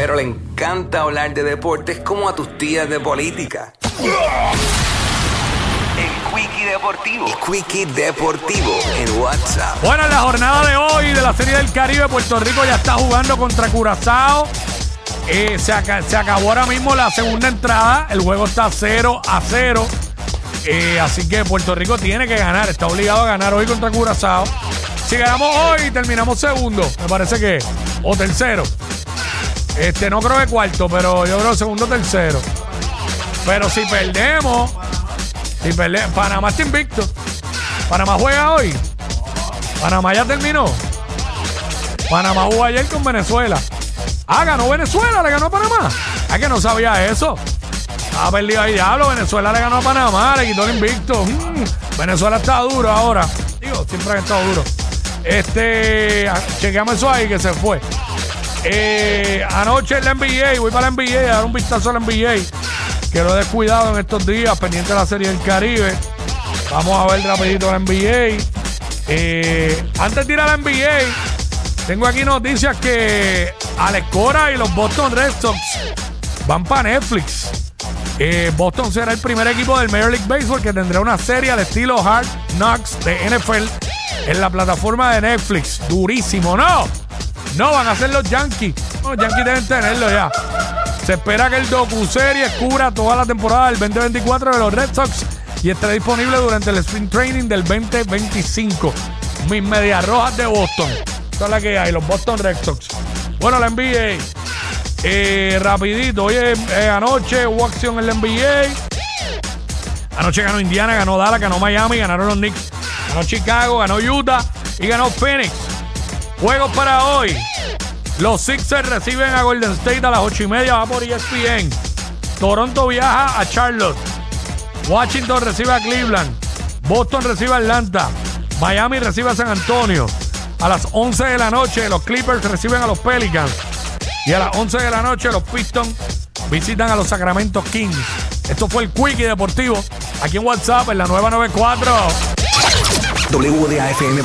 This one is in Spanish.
pero le encanta hablar de deportes como a tus tías de política. El Quickie Deportivo. El Quickie Deportivo en WhatsApp. Bueno, en la jornada de hoy de la Serie del Caribe, Puerto Rico ya está jugando contra Curazao. Eh, se, aca- acabó ahora mismo la segunda entrada. El juego está 0 a 0. Eh, así que Puerto Rico tiene que ganar. Está obligado a ganar hoy contra Curazao. Si ganamos hoy, terminamos segundo. Me parece que. O tercero. Este, no creo que cuarto, pero yo creo segundo o tercero. Pero si perdemos. Si perdemos. Panamá está invicto. Panamá juega hoy. Panamá ya terminó. Panamá jugó ayer con Venezuela. Ah, ganó Venezuela, le ganó a Panamá. Ah, que no sabía eso. Estaba perdido ahí, diablo. Venezuela le ganó a Panamá, le quitó el invicto. Mm, Venezuela está duro ahora. Digo, siempre ha estado duro. Este, ah, chequeamos eso ahí que se fue. Eh, anoche en la NBA, voy para la NBA a dar un vistazo a la NBA. Que lo he descuidado en estos días, pendiente de la Serie del Caribe. Vamos a ver rapidito la NBA. Eh, antes de ir a la NBA, tengo aquí noticias que Alex Cora y los Boston Red Sox van para Netflix. Eh, Boston será el primer equipo del Major League Baseball que tendrá una serie al estilo Hard Knocks de NFL en la plataforma de Netflix. Durísimo, ¿no? No, van a ser los Yankees. Los Yankees deben tenerlo ya. Se espera que el docu-series cubra toda la temporada del 2024 de los Red Sox y esté disponible durante el Spring Training del 2025. Mis medias rojas de Boston. Esa es la que hay, los Boston Red Sox. Bueno, la NBA. Eh, rapidito, oye, eh, anoche hubo acción en la NBA. Anoche ganó Indiana, ganó Dallas, ganó Miami, ganaron los Knicks, ganó Chicago, ganó Utah y ganó Phoenix. Juegos para hoy. Los Sixers reciben a Golden State a las 8 y media, va por ESPN. Toronto viaja a Charlotte. Washington recibe a Cleveland. Boston recibe a Atlanta. Miami recibe a San Antonio. A las 11 de la noche, los Clippers reciben a los Pelicans. Y a las 11 de la noche, los Pistons visitan a los Sacramento Kings. Esto fue el Quickie Deportivo. Aquí en WhatsApp, en la nueva 94. WDAFM